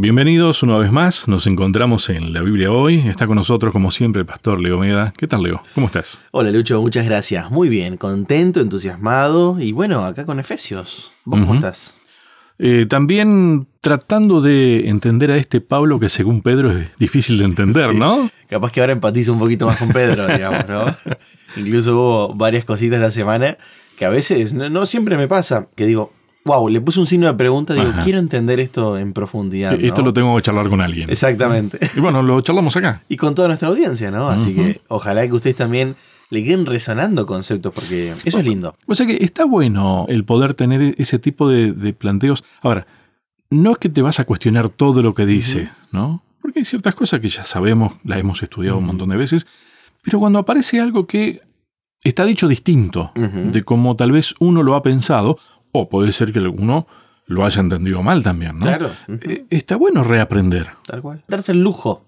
Bienvenidos una vez más, nos encontramos en la Biblia hoy. Está con nosotros, como siempre, el pastor Leo Meda. ¿Qué tal, Leo? ¿Cómo estás? Hola, Lucho, muchas gracias. Muy bien, contento, entusiasmado y bueno, acá con Efesios. ¿Vos cómo estás? Eh, también tratando de entender a este Pablo que según Pedro es difícil de entender, ¿no? Capaz que ahora empatizo un poquito más con Pedro, digamos, ¿no? Incluso hubo varias cositas la semana que a veces, no siempre me pasa, que digo, wow, le puse un signo de pregunta, digo, quiero entender esto en profundidad. E-, esto lo tengo que charlar con alguien. Exactamente. Y bueno, lo charlamos acá. Y con toda nuestra audiencia, ¿no? Así que ojalá que ustedes también le queden resonando conceptos, porque eso es lindo. O sea que está bueno el poder tener ese tipo de, planteos. Ahora, no es que te vas a cuestionar todo lo que dice, ¿no? Porque hay ciertas cosas que ya sabemos, las hemos estudiado un montón de veces, pero cuando aparece algo que está dicho distinto de como tal vez uno lo ha pensado, o puede ser que alguno lo haya entendido mal también, ¿no? Claro. Eh, está bueno reaprender. Tal cual. Darse el lujo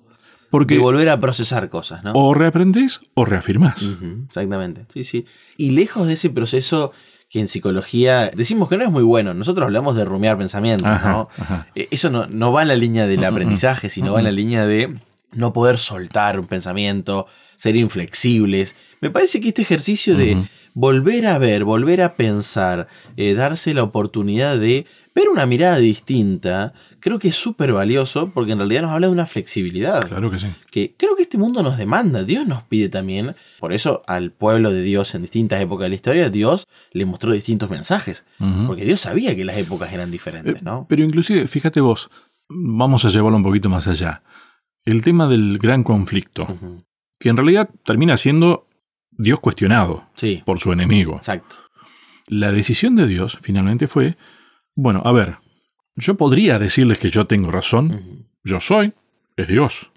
Porque de volver a procesar cosas, ¿no? O reaprendes o reafirmás. exactamente. Sí, sí. Y lejos de ese proceso que en psicología decimos que no es muy bueno. Nosotros hablamos de rumiar pensamientos, ¿no? Eh, eso no, no, va en la línea del aprendizaje, sino va en la línea de no poder soltar un pensamiento, ser inflexibles. Me parece que este ejercicio de volver a ver, volver a pensar, eh, darse la oportunidad de ver una mirada distinta, creo que es súper valioso porque en realidad nos habla de una flexibilidad. Claro que sí. Que creo que este mundo nos demanda, Dios nos pide también. Por eso al pueblo de Dios en distintas épocas de la historia, Dios le mostró distintos mensajes. Porque Dios sabía que las épocas eran diferentes, eh, ¿no? Pero inclusive, fíjate vos, vamos a llevarlo un poquito más allá. El tema del gran conflicto, que en realidad termina siendo Dios cuestionado por su enemigo. Exacto. La decisión de Dios finalmente fue, bueno, a ver, yo podría decirles que yo tengo razón, yo soy, es Dios.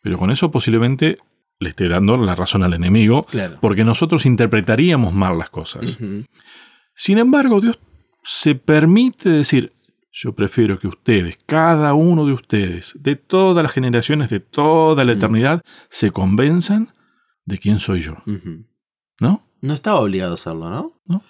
Pero con eso posiblemente le esté dando la razón al enemigo, porque nosotros interpretaríamos mal las cosas. Sin embargo, Dios se permite decir, yo prefiero que ustedes, cada uno de ustedes, de todas las generaciones, de toda la eternidad, se convenzan de quién soy yo. ¿No? No estaba obligado a hacerlo, ¿no? ¿no?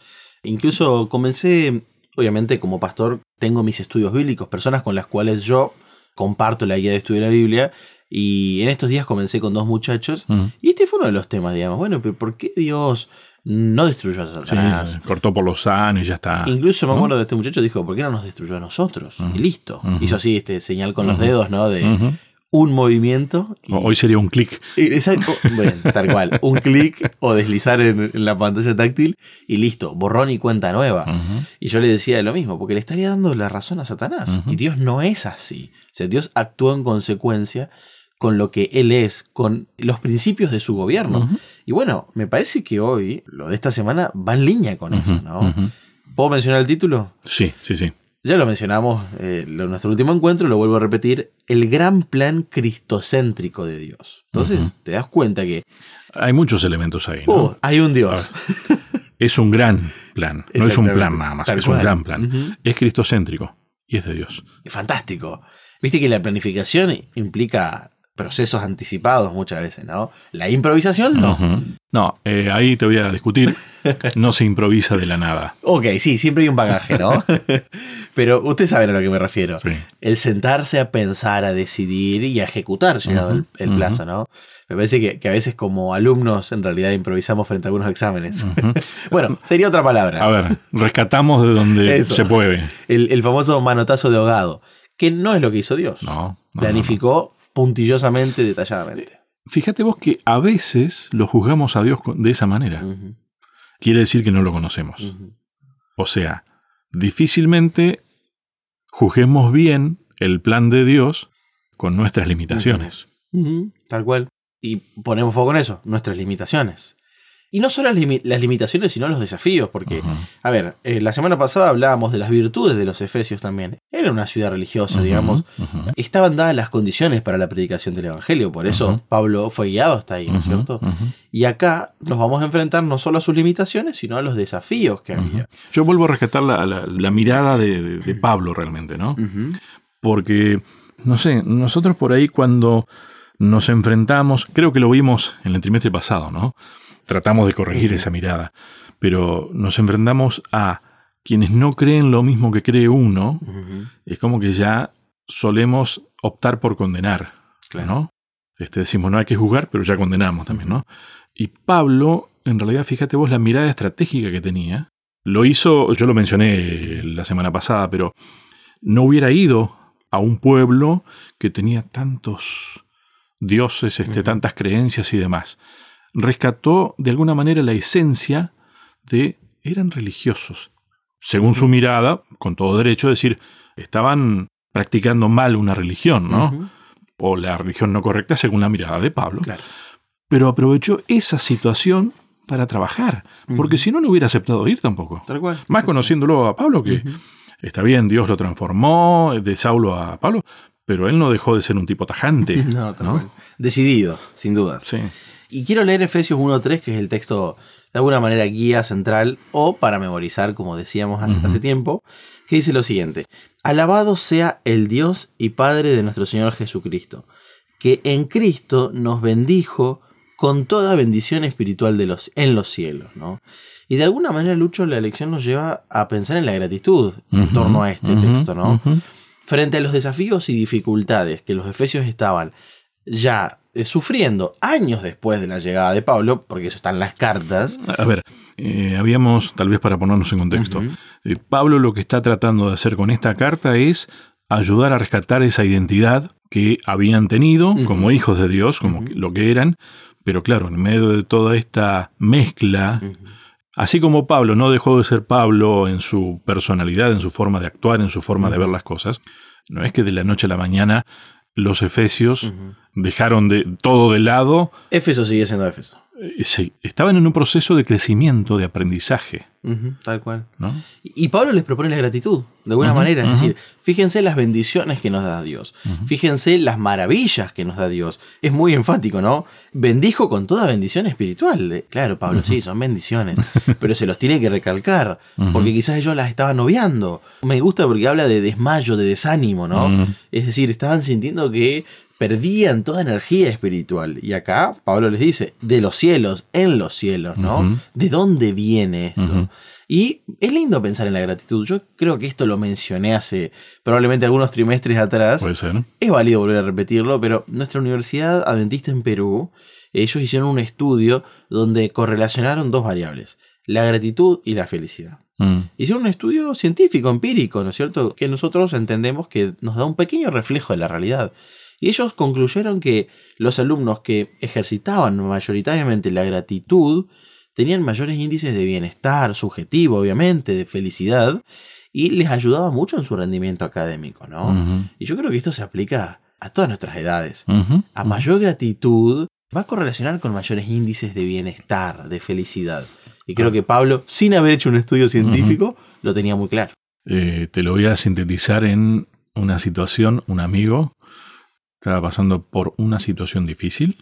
Incluso comencé, obviamente como pastor, tengo mis estudios bíblicos, personas con las cuales yo comparto la guía de estudio de la Biblia. Y en estos días comencé con dos muchachos. Y este fue uno de los temas, digamos. Bueno, pero ¿por qué Dios no destruyó a Satanás? cortó por los sanos y ya está. Incluso me acuerdo de este muchacho dijo, ¿por qué no nos destruyó a nosotros? Y listo. Hizo así este señal con los dedos, ¿no? De un movimiento. Hoy sería un clic. Exacto. Bueno, tal cual. Un clic o deslizar en, la pantalla táctil y listo. Borrón y cuenta nueva. Y yo le decía lo mismo, porque le estaría dando la razón a Satanás. Y Dios no es así. O sea, Dios actúa en consecuencia con lo que Él es, con los principios de su gobierno. Y bueno, me parece que hoy, lo de esta semana, va en línea con eso, ¿no? ¿Puedo mencionar el título? Sí, sí, sí. Ya lo mencionamos eh, en nuestro último encuentro, lo vuelvo a repetir, el gran plan cristocéntrico de Dios. Entonces, te das cuenta que... Hay muchos elementos ahí. ¿no? Oh, hay un Dios. es un gran plan, no es un plan nada más, es un gran plan. Es cristocéntrico y es de Dios. Fantástico. Viste que la planificación implica procesos anticipados muchas veces, ¿no? La improvisación no. No, eh, ahí te voy a discutir. No se improvisa de la nada. ok, sí, siempre hay un bagaje, ¿no? Pero usted sabe a lo que me refiero. El sentarse a pensar, a decidir y a ejecutar llegado el, plazo, ¿no? Me parece que, a veces como alumnos en realidad improvisamos frente a algunos exámenes. bueno, sería otra palabra. A ver, rescatamos de donde se puede. El, famoso manotazo de ahogado, que no es lo que hizo Dios. No. Planificó puntillosamente, detalladamente. Fíjate vos que a veces lo juzgamos a Dios de esa manera. Quiere decir que no lo conocemos. O sea, difícilmente juzguemos bien el plan de Dios con nuestras limitaciones. Tal cual. Y ponemos foco en eso, nuestras limitaciones. Y no solo las, limitaciones, sino los desafíos, porque, a ver, eh, la semana pasada hablábamos de las virtudes de los efesios también. Era una ciudad religiosa, digamos. Estaban dadas las condiciones para la predicación del Evangelio, por eso Pablo fue guiado hasta ahí, ¿no es cierto? Y acá nos vamos a enfrentar no solo a sus limitaciones, sino a los desafíos que había. Yo vuelvo a rescatar la, mirada de, de, Pablo realmente, ¿no? Porque, no sé, nosotros por ahí cuando nos enfrentamos, creo que lo vimos en el trimestre pasado, ¿no? Tratamos de corregir esa mirada, pero nos enfrentamos a quienes no creen lo mismo que cree uno, es como que ya solemos optar por condenar, ¿no? Este, decimos, no hay que juzgar, pero ya condenamos también, ¿no? Y Pablo, en realidad, fíjate vos la mirada estratégica que tenía. Lo hizo, yo lo mencioné la semana pasada, pero no hubiera ido a un pueblo que tenía tantos dioses, este, tantas creencias y demás. Rescató de alguna manera la esencia de eran religiosos. Según su mirada, con todo derecho, decir, estaban practicando mal una religión, ¿no? O la religión no correcta según la mirada de Pablo. Pero aprovechó esa situación para trabajar, porque si no, no hubiera aceptado ir tampoco. Tal cual. Más conociéndolo a Pablo, que está bien, Dios lo transformó de Saulo a Pablo, pero él no dejó de ser un tipo tajante. no, tal Decidido, sin dudas. Sí. Y quiero leer Efesios 1.3, que es el texto de alguna manera guía central o para memorizar, como decíamos hace, tiempo, que dice lo siguiente. Alabado sea el Dios y Padre de nuestro Señor Jesucristo, que en Cristo nos bendijo con toda bendición espiritual de los, en los cielos. ¿no? Y de alguna manera, Lucho, la lección nos lleva a pensar en la gratitud en torno a este texto. ¿no? Frente a los desafíos y dificultades que los efesios estaban ya eh, sufriendo años después de la llegada de Pablo, porque eso está en las cartas. A ver, eh, habíamos, tal vez para ponernos en contexto, eh, Pablo lo que está tratando de hacer con esta carta es ayudar a rescatar esa identidad que habían tenido como hijos de Dios, como lo que eran, pero claro, en medio de toda esta mezcla, así como Pablo no dejó de ser Pablo en su personalidad, en su forma de actuar, en su forma de ver las cosas, no es que de la noche a la mañana los efesios dejaron de, todo de lado. Éfeso sigue siendo Éfeso. Eh, sí, estaban en un proceso de crecimiento, de aprendizaje. tal cual. Y Pablo les propone la gratitud, de alguna manera. Es decir, fíjense las bendiciones que nos da Dios. Fíjense las maravillas que nos da Dios. Es muy enfático, ¿no? Bendijo con toda bendición espiritual. Eh, claro, Pablo, sí, son bendiciones. pero se los tiene que recalcar, porque quizás ellos las estaban obviando. Me gusta porque habla de desmayo, de desánimo, ¿no? Es decir, estaban sintiendo que perdían toda energía espiritual. Y acá Pablo les dice, de los cielos, en los cielos, ¿no? ¿De dónde viene esto? Y es lindo pensar en la gratitud. Yo creo que esto lo mencioné hace probablemente algunos trimestres atrás. Puede ser. Es válido volver a repetirlo, pero nuestra Universidad Adventista en Perú, ellos hicieron un estudio donde correlacionaron dos variables, la gratitud y la felicidad. Mm. Hicieron un estudio científico, empírico, ¿no es cierto? Que nosotros entendemos que nos da un pequeño reflejo de la realidad. Y ellos concluyeron que los alumnos que ejercitaban mayoritariamente la gratitud tenían mayores índices de bienestar subjetivo, obviamente, de felicidad, y les ayudaba mucho en su rendimiento académico, ¿no? Y yo creo que esto se aplica a todas nuestras edades. A mayor gratitud va a correlacionar con mayores índices de bienestar, de felicidad. Y creo que Pablo, sin haber hecho un estudio científico, lo tenía muy claro. Eh, te lo voy a sintetizar en una situación, un amigo estaba pasando por una situación difícil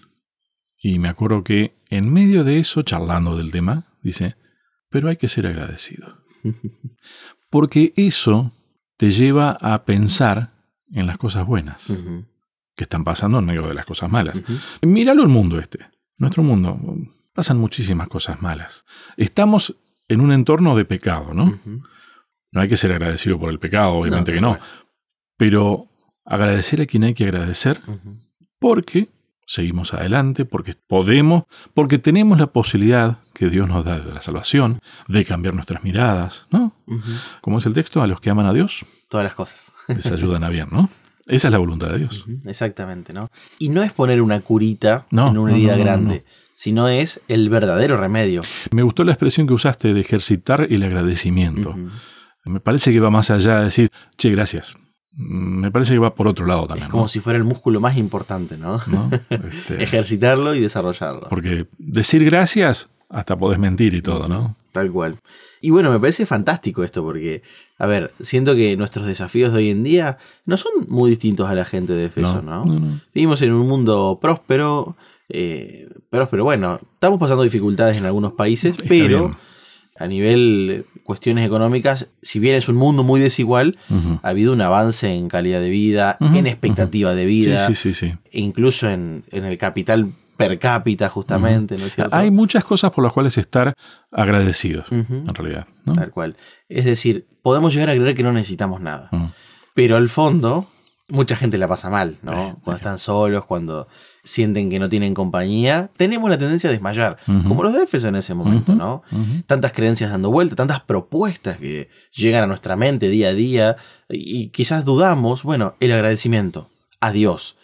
y me acuerdo que en medio de eso, charlando del tema, dice, pero hay que ser agradecido. Porque eso te lleva a pensar en las cosas buenas que están pasando en medio de las cosas malas. Míralo el mundo este, nuestro mundo. Pasan muchísimas cosas malas. Estamos en un entorno de pecado, ¿no? No hay que ser agradecido por el pecado, obviamente que no. Pero agradecer a quien hay que agradecer, porque seguimos adelante, porque podemos, porque tenemos la posibilidad que Dios nos da de la salvación, de cambiar nuestras miradas, ¿no? Como es el texto, a los que aman a Dios, todas las cosas les ayudan a bien, ¿no? Esa es la voluntad de Dios. Exactamente, ¿no? Y no es poner una curita en una herida grande, sino es el verdadero remedio. Me gustó la expresión que usaste de ejercitar el agradecimiento. Me parece que va más allá de decir, che, gracias. Me parece que va por otro lado también. Es como si fuera el músculo más importante, ¿no? Este, Ejercitarlo y desarrollarlo. Porque decir gracias, hasta podés mentir y todo, ¿no? Tal cual. Y bueno, me parece fantástico esto porque, a ver, siento que nuestros desafíos de hoy en día no son muy distintos a la gente de Efeso, ¿no? Vivimos en un mundo próspero, eh, próspero, bueno, estamos pasando dificultades en algunos países, pero a nivel cuestiones económicas, si bien es un mundo muy desigual, ha habido un avance en calidad de vida, en expectativa de vida, incluso en, el capital per cápita, justamente. Hay muchas cosas por las cuales estar agradecidos, en realidad. Tal cual. Es decir, podemos llegar a creer que no necesitamos nada. Pero al fondo, mucha gente la pasa mal, ¿no? cuando están solos, cuando sienten que no tienen compañía, tenemos la tendencia a desmayar, como los de en ese momento, ¿no? Tantas creencias dando vuelta, tantas propuestas que llegan a nuestra mente día a día y quizás dudamos, bueno, el agradecimiento a Dios.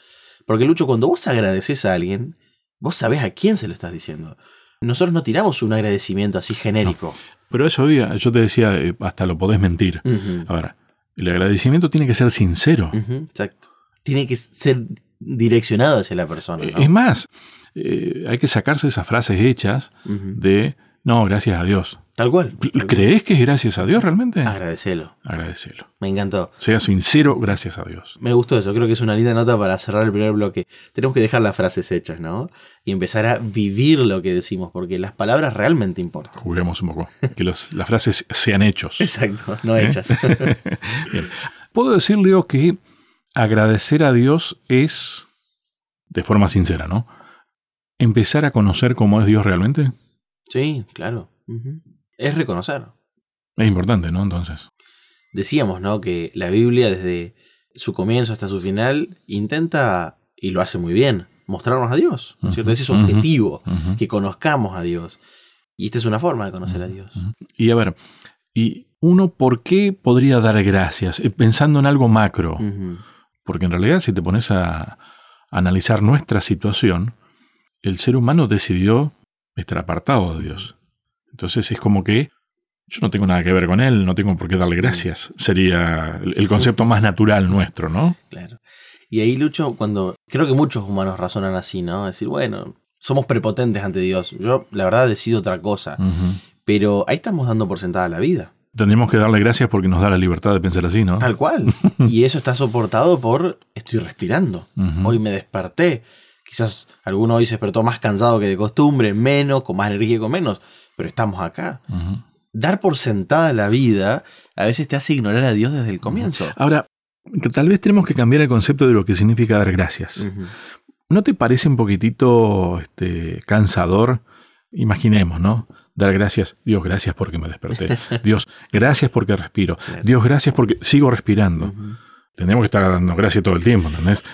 Porque Lucho, cuando vos agradeces a alguien, vos sabés a quién se lo estás diciendo. Nosotros no tiramos un agradecimiento así genérico. pero eso, yo te decía, eh, hasta lo podés mentir. A ver, el agradecimiento tiene que ser sincero. exacto. Tiene que ser direccionado hacia la persona. Es más, eh, hay que sacarse esas frases hechas de, no, gracias a Dios. Tal cual. ¿Crees que es gracias a Dios realmente? Agradecelo. Agradecelo. Me encantó. Sea sincero, gracias a Dios. Me gustó eso. Creo que es una linda nota para cerrar el primer bloque. Tenemos que dejar las frases hechas, ¿no? Y empezar a vivir lo que decimos, porque las palabras realmente importan. Juguemos un poco. Que las frases sean hechos. Exacto, no ¿Eh? hechas. Bien. Puedo decir, Leo, que agradecer a Dios es, de forma sincera, ¿no? Empezar a conocer cómo es Dios realmente. Sí, claro es reconocer. Es importante, ¿no? Entonces. Decíamos, ¿no? Que la Biblia, desde su comienzo hasta su final, intenta, y lo hace muy bien, mostrarnos a Dios. ¿no es cierto? Ese es su objetivo, que conozcamos a Dios. Y esta es una forma de conocer a Dios. Y a ver, ¿y uno por qué podría dar gracias? Eh, pensando en algo macro. Porque en realidad, si te pones a analizar nuestra situación, el ser humano decidió estar apartado de Dios. Entonces es como que yo no tengo nada que ver con él, no tengo por qué darle gracias. Sería el concepto más natural nuestro, ¿no? Claro. Y ahí Lucho, cuando creo que muchos humanos razonan así, ¿no? Decir, bueno, somos prepotentes ante Dios. Yo, la verdad, decido otra cosa. Pero ahí estamos dando por sentada la vida. Tendríamos que darle gracias porque nos da la libertad de pensar así, ¿no? Tal cual. y eso está soportado por estoy respirando. Hoy me desperté. Quizás alguno hoy se despertó más cansado que de costumbre, menos, con más energía, con menos pero estamos acá. Dar por sentada la vida a veces te hace ignorar a Dios desde el comienzo. Ahora, tal vez tenemos que cambiar el concepto de lo que significa dar gracias. ¿No te parece un poquitito este, cansador? Imaginemos, ¿no? Dar gracias. Dios, gracias porque me desperté. Dios, gracias porque respiro. Dios, gracias porque sigo respirando. Tenemos que estar dando gracias todo el tiempo, ¿entendés?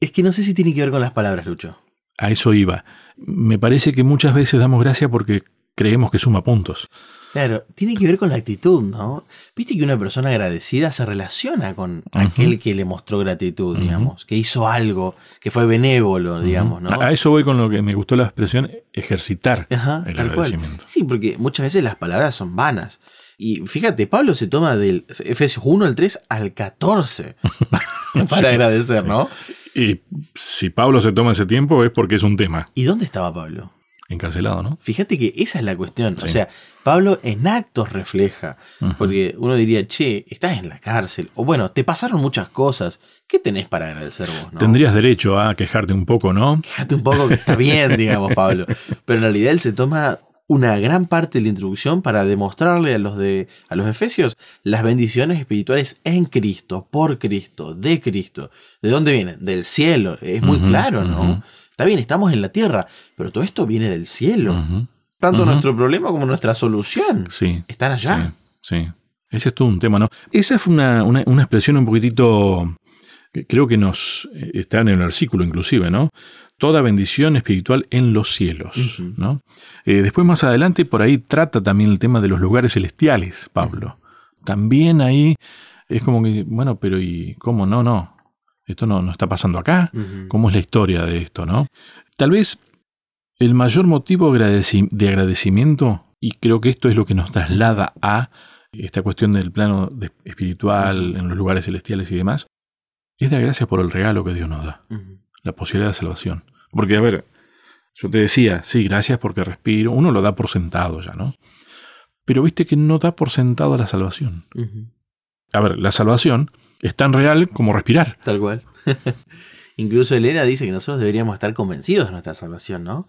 Es que no sé si tiene que ver con las palabras, Lucho. A eso iba. Me parece que muchas veces damos gracias porque creemos que suma puntos. Claro, tiene que ver con la actitud, ¿no? Viste que una persona agradecida se relaciona con aquel que le mostró gratitud, digamos, que hizo algo, que fue benévolo, digamos, ¿no? A eso voy con lo que me gustó la expresión ejercitar el agradecimiento. Sí, porque muchas veces las palabras son vanas. Y fíjate, Pablo se toma del Efesios 1 al 3 al 14 para, agradecer, ¿no? Y si Pablo se toma ese tiempo es porque es un tema. ¿Y dónde estaba Pablo? Encarcelado, ¿no? Fíjate que esa es la cuestión. O sea, Pablo en actos refleja. Porque uno diría, che, estás en la cárcel. O bueno, te pasaron muchas cosas. ¿Qué tenés para agradecer vos? ¿no? Tendrías derecho a quejarte un poco, ¿no? Quejarte un poco que está bien, digamos, Pablo. Pero en realidad él se toma una gran parte de la introducción para demostrarle a los, de, a los efesios las bendiciones espirituales en Cristo, por Cristo, de Cristo. ¿De dónde vienen? Del cielo. Es muy claro, ¿no? Está bien, estamos en la tierra, pero todo esto viene del cielo. Tanto nuestro problema como nuestra solución sí, están allá. Sí, ese es todo un tema, ¿no? Esa fue una, expresión un poquitito, creo que nos eh, está en el versículo inclusive, ¿no? Toda bendición espiritual en los cielos, ¿no? Eh, después más adelante por ahí trata también el tema de los lugares celestiales, Pablo. También ahí es como que, bueno, pero ¿y cómo no? No, esto no, no está pasando acá. ¿Cómo es la historia de esto, no? Tal vez el mayor motivo de agradecimiento, y creo que esto es lo que nos traslada a esta cuestión del plano espiritual, en los lugares celestiales y demás, es dar gracias por el regalo que Dios nos da, la posibilidad de salvación. Porque, a ver, yo te decía, sí, gracias porque respiro, uno lo da por sentado ya, ¿no? Pero viste que no da por sentado la salvación. A ver, la salvación es tan real como respirar. Tal cual. Incluso Elena dice que nosotros deberíamos estar convencidos de nuestra salvación, ¿no?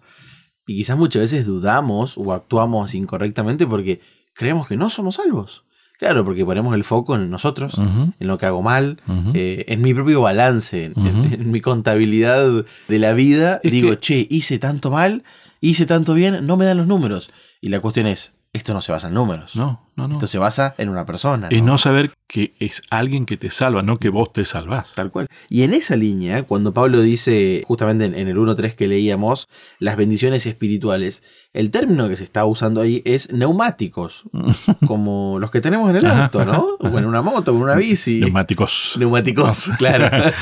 Y quizás muchas veces dudamos o actuamos incorrectamente porque creemos que no somos salvos. Claro, porque ponemos el foco en nosotros, en lo que hago mal, eh, en mi propio balance, en, mi contabilidad de la vida. digo, che, hice tanto mal, hice tanto bien, no me dan los números. Y la cuestión es, esto no se basa en números. No, no, no. Esto se basa en una persona. Es no saber que es alguien que te salva, no que vos te salvás. Tal cual. Y en esa línea, cuando Pablo dice, justamente en el 1.3 que leíamos, las bendiciones espirituales, el término que se está usando ahí es neumáticos, como los que tenemos en el auto, ¿no? O en una moto, en una bici. Neumáticos. Neumáticos, claro.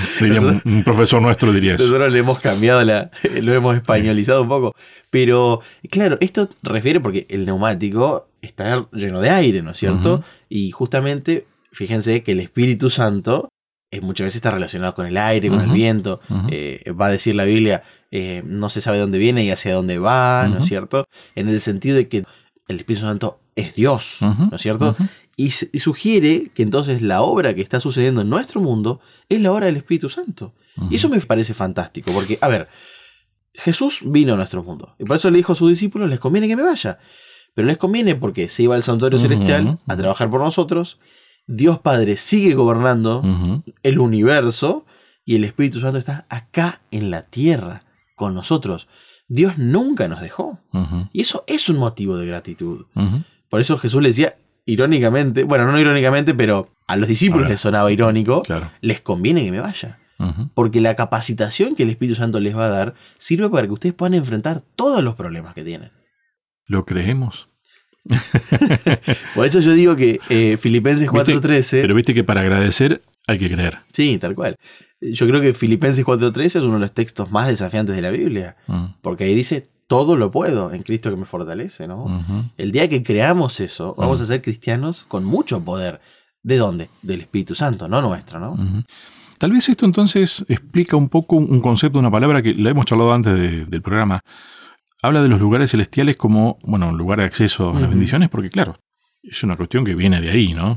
un profesor nuestro diría eso. Nosotros le hemos cambiado la, lo hemos españolizado un poco. Pero, claro, esto refiere porque el neumático está lleno de aire, ¿no es cierto? Y justamente, fíjense que el Espíritu Santo eh, muchas veces está relacionado con el aire, con el viento. Eh, va a decir la Biblia, eh, no se sabe dónde viene y hacia dónde va, ¿no es cierto? En el sentido de que el Espíritu Santo es Dios, ¿no es cierto? Y, y, sugiere que entonces la obra que está sucediendo en nuestro mundo es la obra del Espíritu Santo. Y eso me parece fantástico, porque, a ver, Jesús vino a nuestro mundo. Y por eso le dijo a sus discípulos, les conviene que me vaya. Pero les conviene porque se iba al santuario celestial a trabajar por nosotros. Dios Padre sigue gobernando el universo y el Espíritu Santo está acá en la tierra con nosotros. Dios nunca nos dejó. Y eso es un motivo de gratitud. Por eso Jesús le decía, irónicamente, bueno, no irónicamente, pero a los discípulos les sonaba irónico, les conviene que me vaya. Porque la capacitación que el Espíritu Santo les va a dar sirve para que ustedes puedan enfrentar todos los problemas que tienen. ¿Lo creemos? Por eso yo digo que eh, Filipenses 4.13... Pero viste que para agradecer hay que creer. Sí, tal cual. Yo creo que Filipenses 4.13 es uno de los textos más desafiantes de la Biblia. Mm. Porque ahí dice, todo lo puedo en Cristo que me fortalece, ¿no? El día que creamos eso, vamos mm. a ser cristianos con mucho poder. ¿De dónde? Del Espíritu Santo, no nuestro, ¿no? Tal vez esto entonces explica un poco un concepto, una palabra que la hemos charlado antes del programa. Habla de los lugares celestiales como, bueno, un lugar de acceso a las bendiciones, porque claro, es una cuestión que viene de ahí, ¿no?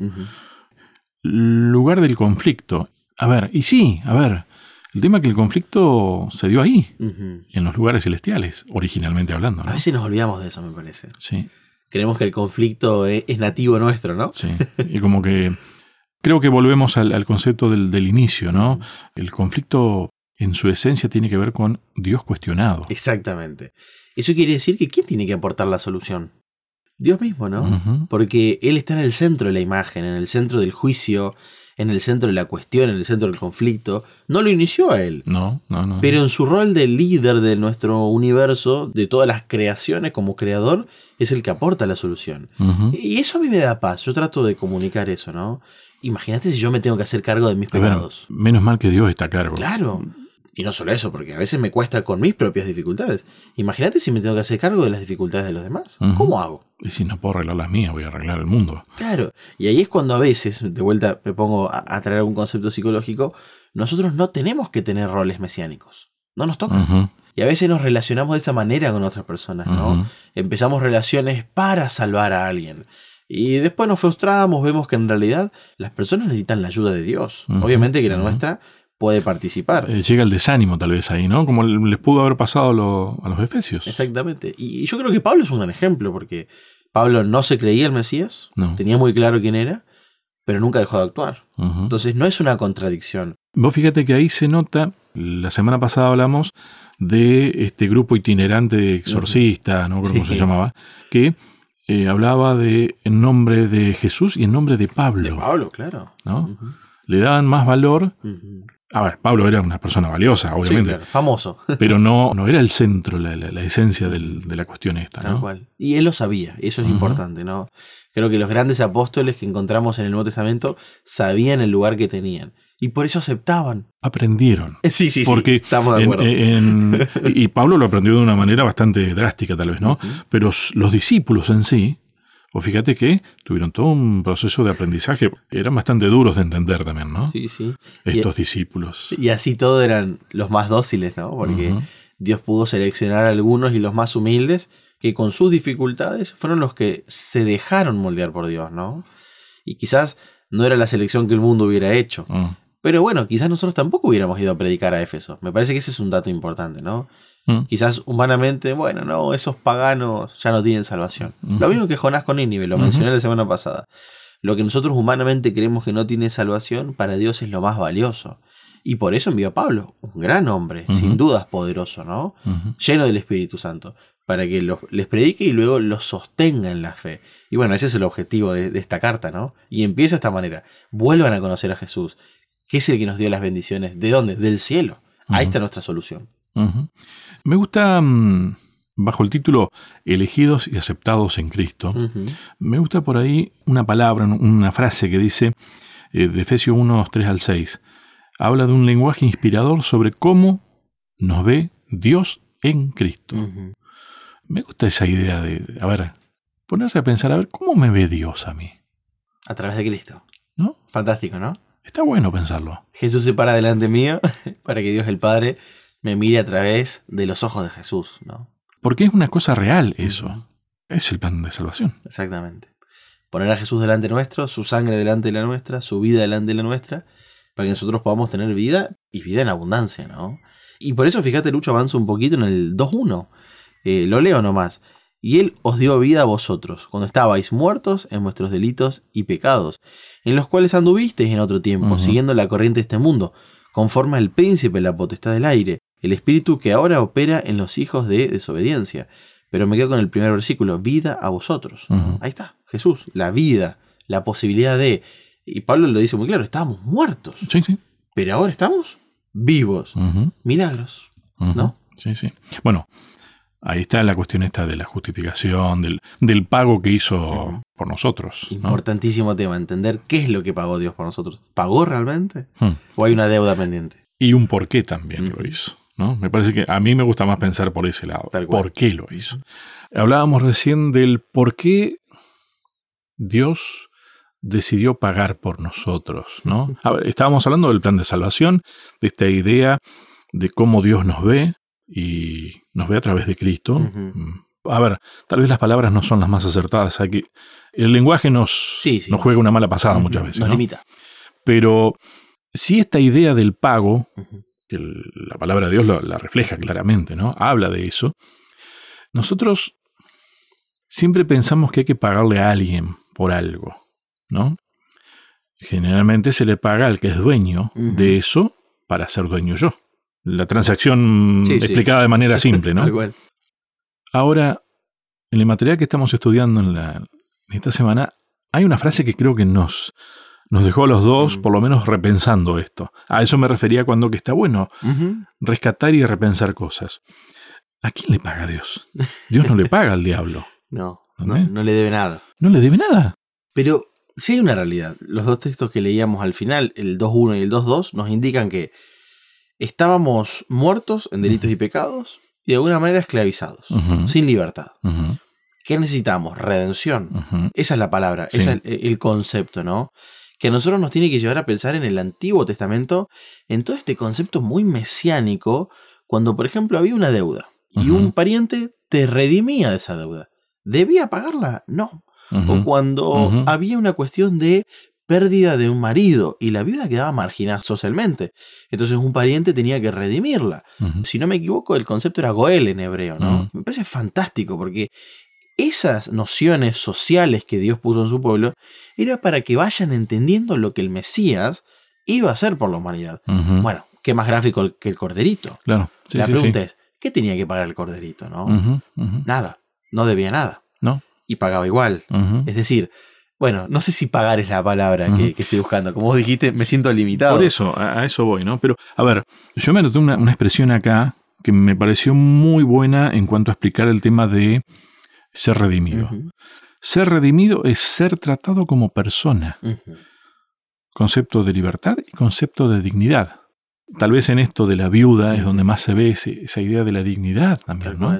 Lugar del conflicto. A ver, y sí, a ver, el tema es que el conflicto se dio ahí, en los lugares celestiales, originalmente hablando. A veces nos olvidamos de eso, me parece. Sí. Creemos que el conflicto es, es nativo nuestro, ¿no? Sí. Y como que Creo que volvemos al, concepto del, inicio, ¿no? El conflicto en su esencia tiene que ver con Dios cuestionado. Exactamente. Eso quiere decir que ¿quién tiene que aportar la solución? Dios mismo, ¿no? Porque Él está en el centro de la imagen, en el centro del juicio, en el centro de la cuestión, en el centro del conflicto. No lo inició a Él. No, no, no. Pero en su rol de líder de nuestro universo, de todas las creaciones como creador, es el que aporta la solución. Y eso a mí me da paz. Yo trato de comunicar eso, ¿no? Imagínate si yo me tengo que hacer cargo de mis pecados. menos mal que Dios está a cargo. Claro. Y no solo eso, porque a veces me cuesta con mis propias dificultades. Imagínate si me tengo que hacer cargo de las dificultades de los demás. ¿Cómo hago? Y si no puedo arreglar las mías, voy a arreglar el mundo. Claro. Y ahí es cuando a veces, de vuelta me pongo a, traer algún concepto psicológico, nosotros no tenemos que tener roles mesiánicos. No nos toca. Y a veces nos relacionamos de esa manera con otras personas, ¿no? Empezamos relaciones para salvar a alguien. Y después nos frustramos, vemos que en realidad las personas necesitan la ayuda de Dios. Obviamente que la nuestra puede participar. Eh, llega el desánimo tal vez ahí, ¿no? Como les pudo haber pasado a los efesios. Exactamente. Y yo creo que Pablo es un gran ejemplo, porque Pablo no se creía el Mesías, tenía muy claro quién era, pero nunca dejó de actuar. Entonces no es una contradicción. Vos fíjate que ahí se nota, la semana pasada hablamos de este grupo itinerante exorcista, no creo cómo se llamaba, que eh, hablaba de en nombre de Jesús y en nombre de Pablo. De Pablo, claro. ¿no? Le daban más valor. A ver, Pablo era una persona valiosa, obviamente. famoso. pero no, no era el centro, la, esencia de la cuestión esta. ¿no? cual. Y él lo sabía, y eso es importante, ¿no? Creo que los grandes apóstoles que encontramos en el Nuevo Testamento sabían el lugar que tenían. Y por eso aceptaban. Aprendieron. Sí, sí, Porque sí. Estamos de acuerdo. y Pablo lo aprendió de una manera bastante drástica, tal vez, ¿no? Pero los discípulos en sí, o fíjate que tuvieron todo un proceso de aprendizaje. Eran bastante duros de entender también, ¿no? Sí, sí. Estos discípulos. Y así todos eran los más dóciles, ¿no? Porque Dios pudo seleccionar a algunos y los más humildes que con sus dificultades fueron los que se dejaron moldear por Dios, ¿no? Y quizás no era la selección que el mundo hubiera hecho. Ah. Pero bueno, quizás nosotros tampoco hubiéramos ido a predicar a Éfeso. Me parece que ese es un dato importante, ¿no? Mm. Quizás humanamente, bueno, no, esos paganos ya no tienen salvación. Lo mismo que Jonás con Nínive, lo mencioné la semana pasada. Lo que nosotros humanamente creemos que no tiene salvación, para Dios es lo más valioso. Y por eso envió a Pablo, un gran hombre, sin dudas poderoso, ¿no? Lleno del Espíritu Santo, para que les predique y luego los sostenga en la fe. Y bueno, ese es el objetivo de, esta carta, ¿no? Y empieza de esta manera. Vuelvan a conocer a Jesús, que es el que nos dio las bendiciones. ¿De dónde? Del cielo. Ahí está nuestra solución. Me gusta, mm, bajo el título Elegidos y aceptados en Cristo, me gusta por ahí una palabra, una frase que dice eh, de Efesios 1, 3 al 6. Habla de un lenguaje inspirador sobre cómo nos ve Dios en Cristo. Me gusta esa idea de, a ver, ponerse a pensar, a ver, ¿cómo me ve Dios a mí? A través de Cristo. ¿No? Fantástico, ¿no? Está bueno pensarlo. Jesús se para delante mío para que Dios el Padre me mire a través de los ojos de Jesús, ¿no? Porque es una cosa real eso. Es el plan de salvación. Exactamente. Poner a Jesús delante nuestro, su sangre delante de la nuestra, su vida delante de la nuestra, para que nosotros podamos tener vida y vida en abundancia, ¿no? Y por eso, fíjate, Lucho avanza un poquito en el 2.1. Eh, lo leo nomás. Y Él os dio vida a vosotros, cuando estabais muertos en vuestros delitos y pecados, en los cuales anduvisteis en otro tiempo, siguiendo la corriente de este mundo, conforme al príncipe la potestad del aire, el espíritu que ahora opera en los hijos de desobediencia. Pero me quedo con el primer versículo, vida a vosotros. Ahí está, Jesús, la vida, la posibilidad de... Y Pablo lo dice muy claro, estábamos muertos. Sí, sí. Pero ahora estamos vivos. Milagros. ¿No? Sí, sí. Bueno, ahí está la cuestión esta de la justificación, del, del pago que hizo por nosotros. Importantísimo tema, entender qué es lo que pagó Dios por nosotros. ¿Pagó realmente? Hmm. ¿O hay una deuda pendiente? Y un por qué también lo hizo. ¿no? Me parece que a mí me gusta más pensar por ese lado. ¿Por qué lo hizo? Hablábamos recién del por qué Dios decidió pagar por nosotros, ¿no? estábamos hablando del plan de salvación, de esta idea de cómo Dios nos ve y nos ve a través de Cristo. Mm. A ver, tal vez las palabras no son las más acertadas, que el lenguaje nos, nos juega una mala pasada muchas veces. Nos limita. Pero si esta idea del pago, que la palabra de Dios la refleja claramente, ¿no? Habla de eso. Nosotros siempre pensamos que hay que pagarle a alguien por algo. ¿no? Generalmente se le paga al que es dueño de eso para ser dueño yo. La transacción explicada de manera simple, ¿no? Ahora, en el material que estamos estudiando en, la, esta semana, hay una frase que creo que nos, nos dejó a los dos, por lo menos, repensando esto. A eso me refería cuando que está bueno rescatar y repensar cosas. ¿A quién le paga Dios? Dios no le paga al diablo. No, no, le debe nada. No le debe nada. Pero sí hay una realidad. Los dos textos que leíamos al final, el 2.1 y el 2.2, nos indican que estábamos muertos en delitos y pecados y de alguna manera esclavizados, sin libertad. ¿Qué necesitamos? Redención. Esa es la palabra, ese es el, concepto, ¿no? Que a nosotros nos tiene que llevar a pensar en el Antiguo Testamento, en todo este concepto muy mesiánico, cuando por ejemplo había una deuda y un pariente te redimía de esa deuda. ¿Debía pagarla? No o cuando había una cuestión de pérdida de un marido y la viuda quedaba marginada socialmente. Entonces un pariente tenía que redimirla. Si no me equivoco, el concepto era Goel en hebreo, ¿no? Me parece fantástico porque esas nociones sociales que Dios puso en su pueblo era para que vayan entendiendo lo que el Mesías iba a hacer por la humanidad. Bueno, qué más gráfico que el corderito. Claro. la pregunta es, ¿qué tenía que pagar el corderito, no? Nada, no debía nada. No y pagaba igual. Es decir, bueno, no sé si pagar es la palabra que, estoy buscando. Como vos dijiste, me siento limitado. Por eso, a, eso voy, ¿no? Pero, a ver, yo me anoté una, expresión acá que me pareció muy buena en cuanto a explicar el tema de ser redimido. Ser redimido es ser tratado como persona. Concepto de libertad y concepto de dignidad. Tal vez en esto de la viuda es donde más se ve esa idea de la dignidad también, ¿no?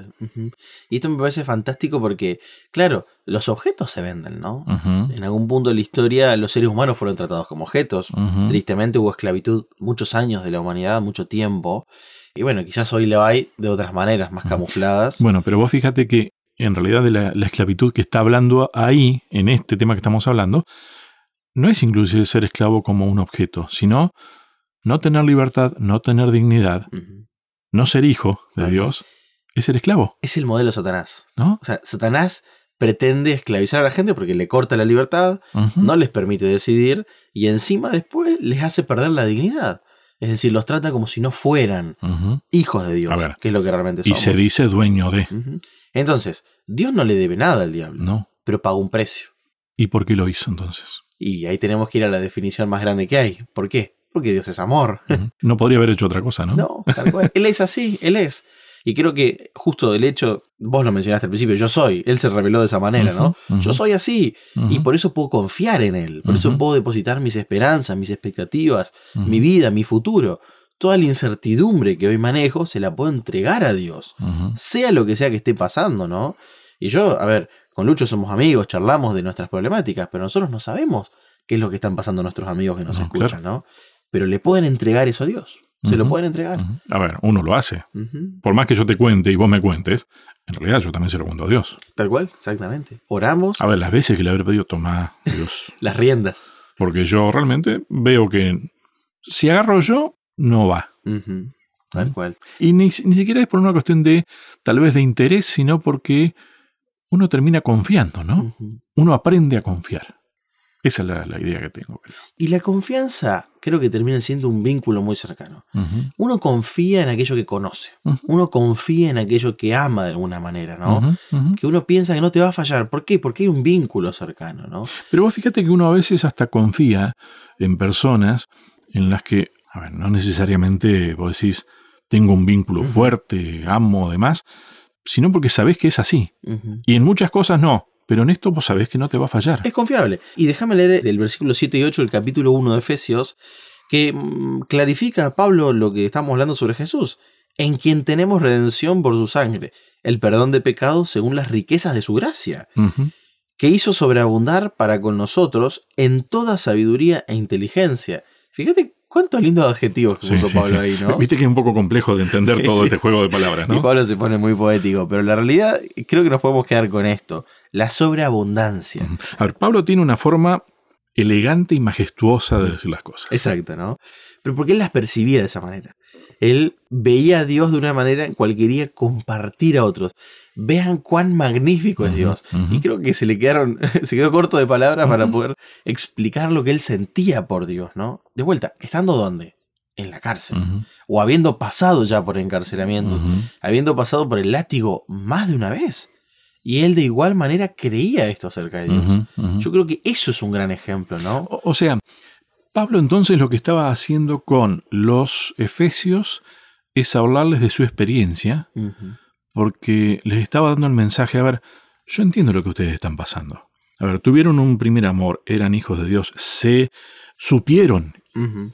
Y esto me parece fantástico porque, claro, los objetos se venden, ¿no? En algún punto de la historia los seres humanos fueron tratados como objetos. Tristemente hubo esclavitud muchos años de la humanidad, mucho tiempo. Y bueno, quizás hoy lo hay de otras maneras, más camufladas. Bueno, pero vos fíjate que en realidad de la, la esclavitud que está hablando ahí, en este tema que estamos hablando, no es inclusive ser esclavo como un objeto, sino no tener libertad, no tener dignidad, no ser hijo de Dios, es ser esclavo. Es el modelo Satanás. ¿No? O sea, Satanás pretende esclavizar a la gente porque le corta la libertad, no les permite decidir y encima después les hace perder la dignidad. Es decir, los trata como si no fueran hijos de Dios, que es lo que realmente son. Y se dice dueño de. Entonces, Dios no le debe nada al diablo, no. pero pagó un precio. ¿Y por qué lo hizo entonces? Y ahí tenemos que ir a la definición más grande que hay. ¿Por qué? Porque Dios es amor. No podría haber hecho otra cosa, ¿no? No, tal cual. Él es así, Él es. Y creo que justo el hecho, vos lo mencionaste al principio, yo soy, Él se reveló de esa manera, ¿no? Yo soy así. Y por eso puedo confiar en Él. Por eso puedo depositar mis esperanzas, mis expectativas, mi vida, mi futuro. Toda la incertidumbre que hoy manejo se la puedo entregar a Dios. Sea lo que sea que esté pasando, ¿no? Y yo, a ver, con Lucho somos amigos, charlamos de nuestras problemáticas, pero nosotros no sabemos qué es lo que están pasando nuestros amigos que nos escuchan, ¿no? Pero le pueden entregar eso a Dios. Se lo pueden entregar. A ver, uno lo hace. Por más que yo te cuente y vos me cuentes, en realidad yo también se lo cuento a Dios. Tal cual, exactamente. Oramos. A ver, las veces que le habré pedido, tomar Dios. las riendas. Porque yo realmente veo que si agarro yo, no va. Tal cual. Y ni, siquiera es por una cuestión de, tal vez, de interés, sino porque uno termina confiando, ¿no? Uno aprende a confiar. Esa es la, idea que tengo. Y la confianza creo que termina siendo un vínculo muy cercano. Uno confía en aquello que conoce. Uno confía en aquello que ama de alguna manera, ¿no? Que uno piensa que no te va a fallar. ¿Por qué? Porque hay un vínculo cercano, ¿no? Pero vos fíjate que uno a veces hasta confía en personas en las que, a ver, no necesariamente vos decís, tengo un vínculo fuerte, amo, demás, sino porque sabés que es así. Y en muchas cosas no. Pero en esto vos sabés que no te va a fallar. Es confiable. Y déjame leer del versículo 7 y 8 del capítulo 1 de Efesios, que mm, clarifica a Pablo lo que estamos hablando sobre Jesús, en quien tenemos redención por su sangre, el perdón de pecados según las riquezas de su gracia, que hizo sobreabundar para con nosotros en toda sabiduría e inteligencia. Fíjate Cuántos lindos adjetivos que puso Pablo ahí, ¿no? Viste que es un poco complejo de entender todo este juego de palabras, ¿no? Y Pablo se pone muy poético, pero la realidad creo que nos podemos quedar con esto, la sobreabundancia. A ver, Pablo tiene una forma elegante y majestuosa de decir las cosas. Exacto, ¿no? Pero porque él las percibía de esa manera. Él veía a Dios de una manera en cual quería compartir a otros. Vean cuán magnífico es Dios. Y creo que se le quedaron, se quedó corto de palabras para poder explicar lo que él sentía por Dios, ¿no? De vuelta, ¿estando dónde? En la cárcel. O habiendo pasado ya por encarcelamiento, habiendo pasado por el látigo más de una vez. Y él de igual manera creía esto acerca de Dios. Yo creo que eso es un gran ejemplo, ¿no? o sea, Pablo entonces lo que estaba haciendo con los efesios es hablarles de su experiencia, porque les estaba dando el mensaje, a ver, yo entiendo lo que ustedes están pasando. A ver, tuvieron un primer amor, eran hijos de Dios, se supieron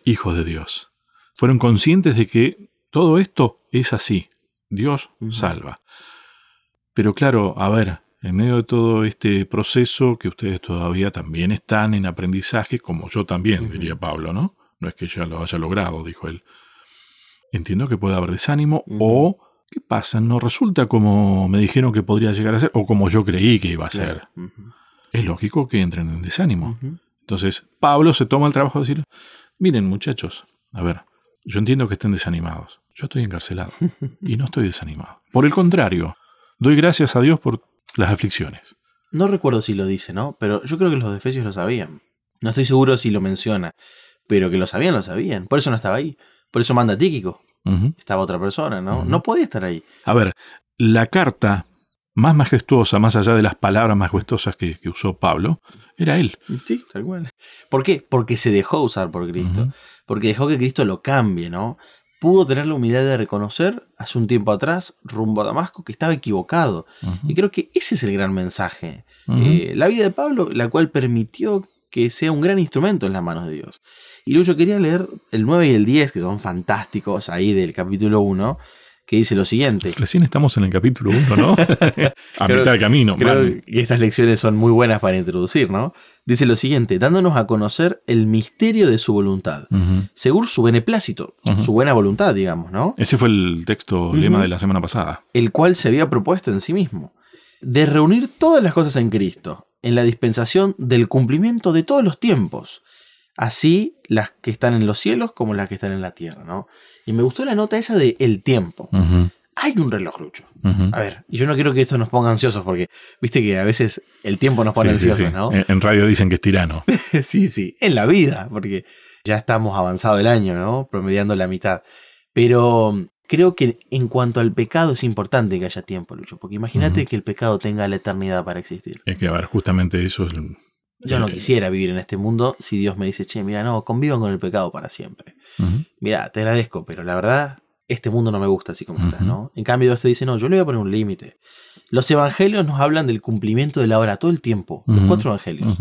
hijos de Dios. Fueron conscientes de que todo esto es así. Dios salva. Pero claro, a ver, en medio de todo este proceso que ustedes todavía también están en aprendizaje, como yo también, diría Pablo, ¿no? No es que ya lo haya logrado, dijo él. Entiendo que puede haber desánimo o ¿qué pasa? No resulta como me dijeron que podría llegar a ser o como yo creí que iba a ser. Es lógico que entren en desánimo. Entonces, Pablo se toma el trabajo de decir, miren muchachos, a ver, yo entiendo que estén desanimados. Yo estoy encarcelado y no estoy desanimado. Por el contrario, doy gracias a Dios por las aflicciones. No recuerdo si lo dice, ¿no? Pero yo creo que los defesios lo sabían. No estoy seguro si lo menciona, pero que lo sabían, lo sabían. Por eso no estaba ahí. Por eso manda Tíquico. Estaba otra persona, ¿no? No podía estar ahí. A ver, la carta más majestuosa, más allá de las palabras majestuosas que, que usó Pablo, era él. Sí, tal cual. ¿Por qué? Porque se dejó usar por Cristo. Porque dejó que Cristo lo cambie, ¿no? Pudo tener la humildad de reconocer hace un tiempo atrás, rumbo a Damasco, que estaba equivocado. Y creo que ese es el gran mensaje. Eh, la vida de Pablo, la cual permitió que sea un gran instrumento en las manos de Dios. Y luego yo quería leer el 9 y el 10, que son fantásticos ahí del capítulo 1, que dice lo siguiente. Recién estamos en el capítulo 1, ¿no? a mitad de camino. Creo que estas lecciones son muy buenas para introducir, ¿no? Dice lo siguiente, dándonos a conocer el misterio de su voluntad, según su beneplácito, su buena voluntad, digamos, ¿no? Ese fue el texto lema de la semana pasada. El cual se había propuesto en sí mismo, de reunir todas las cosas en Cristo, en la dispensación del cumplimiento de todos los tiempos, así las que están en los cielos como las que están en la tierra, ¿no? Y me gustó la nota esa de el tiempo. hay un reloj, Lucho. A ver, y yo no quiero que esto nos ponga ansiosos porque viste que a veces el tiempo nos pone ansiosos, ¿no? En radio dicen que es tirano. sí, sí, en la vida, porque ya estamos avanzado el año, ¿no? Promediando la mitad. Pero creo que en cuanto al pecado es importante que haya tiempo, Lucho, porque imagínate que el pecado tenga la eternidad para existir. Es que, a ver, justamente eso es... Yo no quisiera vivir en este mundo si Dios me dice, che, mira, no, convivo con el pecado para siempre. Mira, te agradezco, pero la verdad este mundo no me gusta así como está, ¿no? En cambio, Dios te dice, no, yo le voy a poner un límite. Los evangelios nos hablan del cumplimiento de la hora todo el tiempo. Los cuatro evangelios.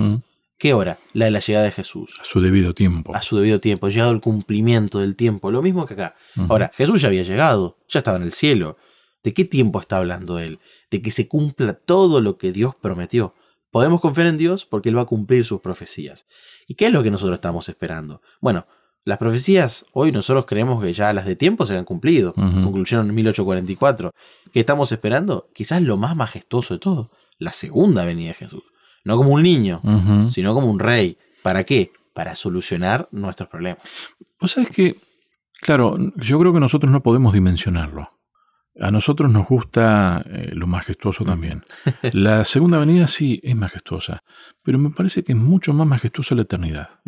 ¿Qué hora? La de la llegada de Jesús. A su debido tiempo. A su debido tiempo. Llegado el cumplimiento del tiempo. Lo mismo que acá. Ahora, Jesús ya había llegado. Ya estaba en el cielo. ¿De qué tiempo está hablando él? De que se cumpla todo lo que Dios prometió. Podemos confiar en Dios porque Él va a cumplir sus profecías. ¿Y qué es lo que nosotros estamos esperando? Bueno, las profecías, hoy nosotros creemos que ya las de tiempo se han cumplido, concluyeron en 1844. ¿Qué estamos esperando? Quizás lo más majestuoso de todo, la segunda venida de Jesús. No como un niño, sino como un rey. ¿Para qué? Para solucionar nuestros problemas. Vos sabés que, claro, yo creo que nosotros no podemos dimensionarlo. A nosotros nos gusta eh, lo majestuoso también. La segunda venida sí es majestuosa, pero me parece que es mucho más majestuosa la eternidad.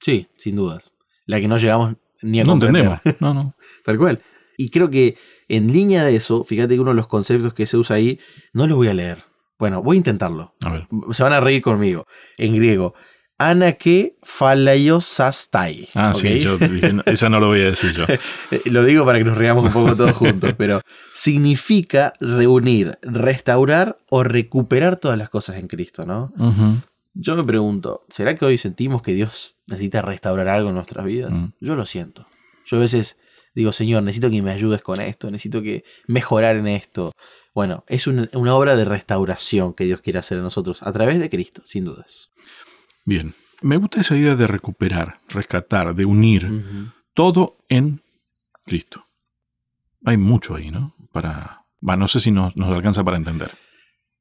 Sí, sin dudas la que no llegamos ni a no entendemos. No, no. Tal cual. Y creo que en línea de eso, fíjate que uno de los conceptos que se usa ahí, no lo voy a leer. Bueno, voy a intentarlo. A ver. Se van a reír conmigo. En griego. Anake sastai. Ah, sí, yo dije, esa no lo voy a decir yo. lo digo para que nos reamos un poco todos juntos, pero significa reunir, restaurar o recuperar todas las cosas en Cristo, ¿no? Yo me pregunto, ¿será que hoy sentimos que Dios necesita restaurar algo en nuestras vidas? Mm. Yo lo siento. Yo a veces digo, Señor, necesito que me ayudes con esto, necesito que mejorar en esto. Bueno, es una, obra de restauración que Dios quiere hacer en nosotros a través de Cristo, sin dudas. Bien, me gusta esa idea de recuperar, rescatar, de unir todo en Cristo. Hay mucho ahí, ¿no? Para, no sé si nos alcanza para entender.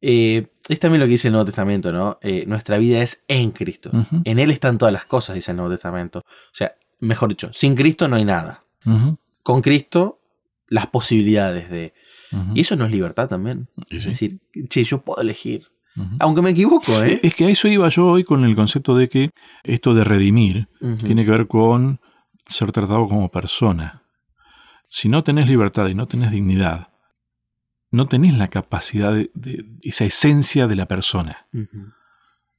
Eh, es también lo que dice el Nuevo Testamento, ¿no? Eh, nuestra vida es en Cristo. En Él están todas las cosas, dice el Nuevo Testamento. O sea, mejor dicho, sin Cristo no hay nada. Con Cristo, las posibilidades de... Y eso no es libertad también. Es decir, che, yo puedo elegir. Aunque me equivoco, ¿eh? Es que a eso iba yo hoy con el concepto de que esto de redimir tiene que ver con ser tratado como persona. Si no tenés libertad y no tenés dignidad, no tenés la capacidad de, esa esencia de la persona.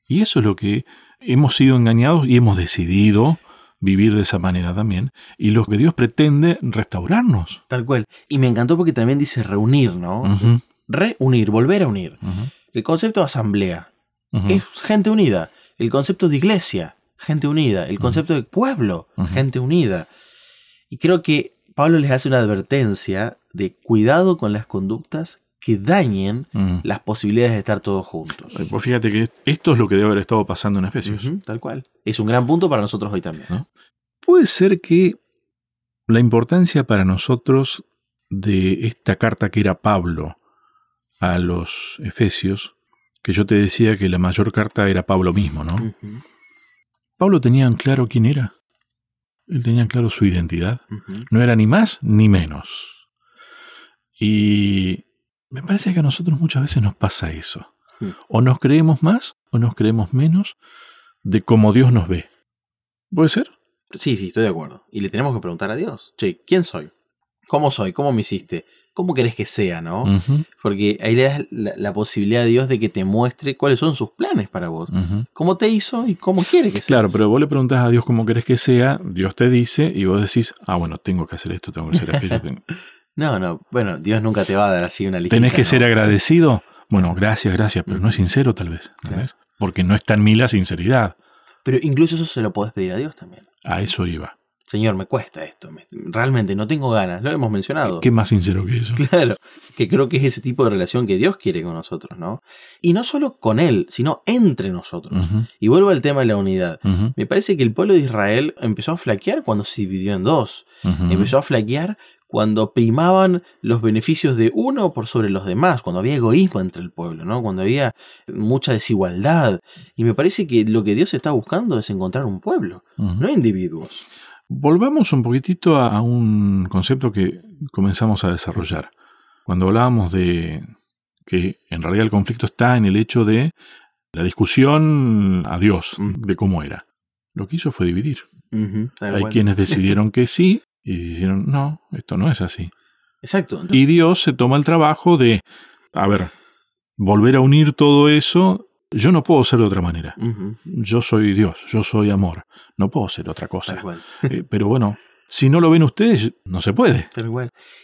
Y eso es lo que hemos sido engañados y hemos decidido vivir de esa manera también. Y lo que Dios pretende restaurarnos. Tal cual. Y me encantó porque también dice reunir, ¿no? Reunir, volver a unir. El concepto de asamblea es gente unida. El concepto de iglesia, gente unida. El concepto de pueblo, gente unida. Y creo que Pablo les hace una advertencia de cuidado con las conductas que dañen las posibilidades de estar todos juntos. Pues fíjate que esto es lo que debe haber estado pasando en Efesios. tal cual. Es un gran punto para nosotros hoy también. Puede ser que la importancia para nosotros de esta carta que era Pablo a los Efesios, que yo te decía que la mayor carta era Pablo mismo, ¿no? Pablo tenía en claro quién era. Él tenía claro su identidad. No era ni más ni menos. Y me parece que a nosotros muchas veces nos pasa eso. O nos creemos más o nos creemos menos de cómo Dios nos ve. ¿Puede ser? Sí, sí, estoy de acuerdo. Y le tenemos que preguntar a Dios, che, ¿quién soy? ¿Cómo soy? ¿Cómo me hiciste? ¿Cómo querés que sea, no? Porque ahí le das la, posibilidad a Dios de que te muestre cuáles son sus planes para vos. Cómo te hizo y cómo quiere que sea. Claro, pero vos le preguntás a Dios cómo querés que sea, Dios te dice y vos decís, ah, bueno, tengo que hacer esto, tengo que hacer aquello. No, no, bueno, Dios nunca te va a dar así una lista. ¿Tenés que ser agradecido? Bueno, gracias, gracias, pero no es sincero tal vez, Porque no está en mí la sinceridad. Pero incluso eso se lo podés pedir a Dios también. A eso iba. Señor, me cuesta esto, realmente no tengo ganas, lo hemos mencionado. ¿Qué más sincero que eso? Claro, que creo que es ese tipo de relación que Dios quiere con nosotros, ¿no? Y no solo con Él, sino entre nosotros. Y vuelvo al tema de la unidad. Me parece que el pueblo de Israel empezó a flaquear cuando se dividió en dos. Empezó a flaquear cuando primaban los beneficios de uno por sobre los demás, cuando había egoísmo entre el pueblo, ¿no? cuando había mucha desigualdad. Y me parece que lo que Dios está buscando es encontrar un pueblo, no individuos. Volvamos un poquitito a un concepto que comenzamos a desarrollar. cuando hablábamos de que en realidad el conflicto está en el hecho de la discusión a Dios, de cómo era. Lo que hizo fue dividir. Hay quienes decidieron que sí y dijeron, no, esto no es así. Exacto. Y Dios se toma el trabajo de, a ver, volver a unir todo eso. Yo no puedo ser de otra manera. Yo soy Dios, yo soy amor. No puedo ser otra cosa. Eh, pero bueno, si no lo ven ustedes, no se puede.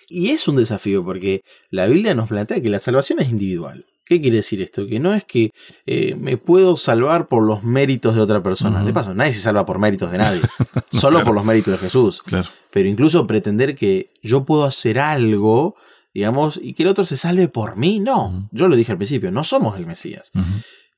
Y es un desafío porque la Biblia nos plantea que la salvación es individual. ¿Qué quiere decir esto? Que no es que eh, me puedo salvar por los méritos de otra persona. De paso, nadie se salva por méritos de nadie. solo por los méritos de Jesús. Claro. Pero incluso pretender que yo puedo hacer algo, digamos, y que el otro se salve por mí, no. Yo lo dije al principio, no somos el Mesías.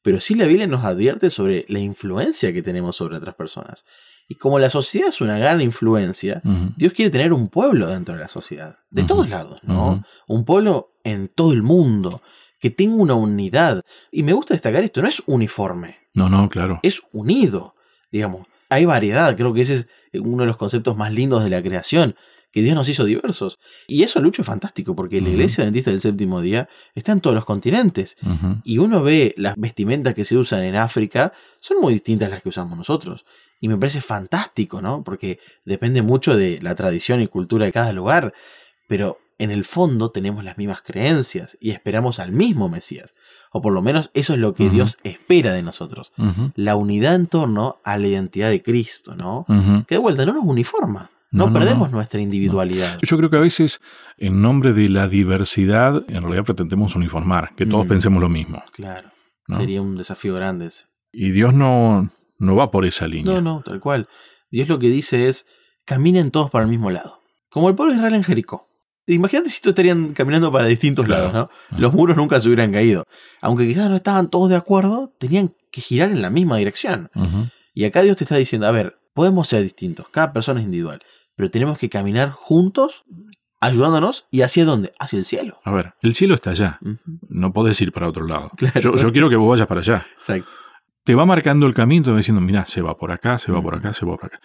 Pero sí la Biblia nos advierte sobre la influencia que tenemos sobre otras personas. Y como la sociedad es una gran influencia, Dios quiere tener un pueblo dentro de la sociedad, de todos lados, ¿no? Un pueblo en todo el mundo que tenga una unidad. Y me gusta destacar esto, no es uniforme. No, no, claro. Es unido, digamos. Hay variedad, creo que ese es uno de los conceptos más lindos de la creación, que Dios nos hizo diversos. Y eso, Lucho, es fantástico, porque la iglesia adventista del séptimo día está en todos los continentes. Y uno ve las vestimentas que se usan en África, son muy distintas a las que usamos nosotros. Y me parece fantástico, ¿no? Porque depende mucho de la tradición y cultura de cada lugar. Pero en el fondo tenemos las mismas creencias y esperamos al mismo Mesías. O por lo menos eso es lo que Dios espera de nosotros. La unidad en torno a la identidad de Cristo, ¿no? Que de vuelta no nos uniforma. No, perdemos nuestra individualidad. Yo creo que a veces, en nombre de la diversidad, en realidad pretendemos uniformar, que todos mm. pensemos lo mismo. Claro. Sería un desafío grande ese. Y Dios no, no va por esa línea. No, no, tal cual. Dios lo que dice es, caminen todos para el mismo lado. Como el pueblo de Israel en Jericó. Imagínate si todos estarían caminando para distintos lados, ¿no? Los muros nunca se hubieran caído. Aunque quizás no estaban todos de acuerdo, tenían que girar en la misma dirección. Y acá Dios te está diciendo, a ver, podemos ser distintos, cada persona es individual, pero tenemos que caminar juntos, ayudándonos, y hacia dónde? Hacia el cielo. A ver, el cielo está allá, no podés ir para otro lado. Yo, quiero que vos vayas para allá. Exacto. Te va marcando el camino, te va diciendo, mira, se va por acá, se va por acá, se va por acá.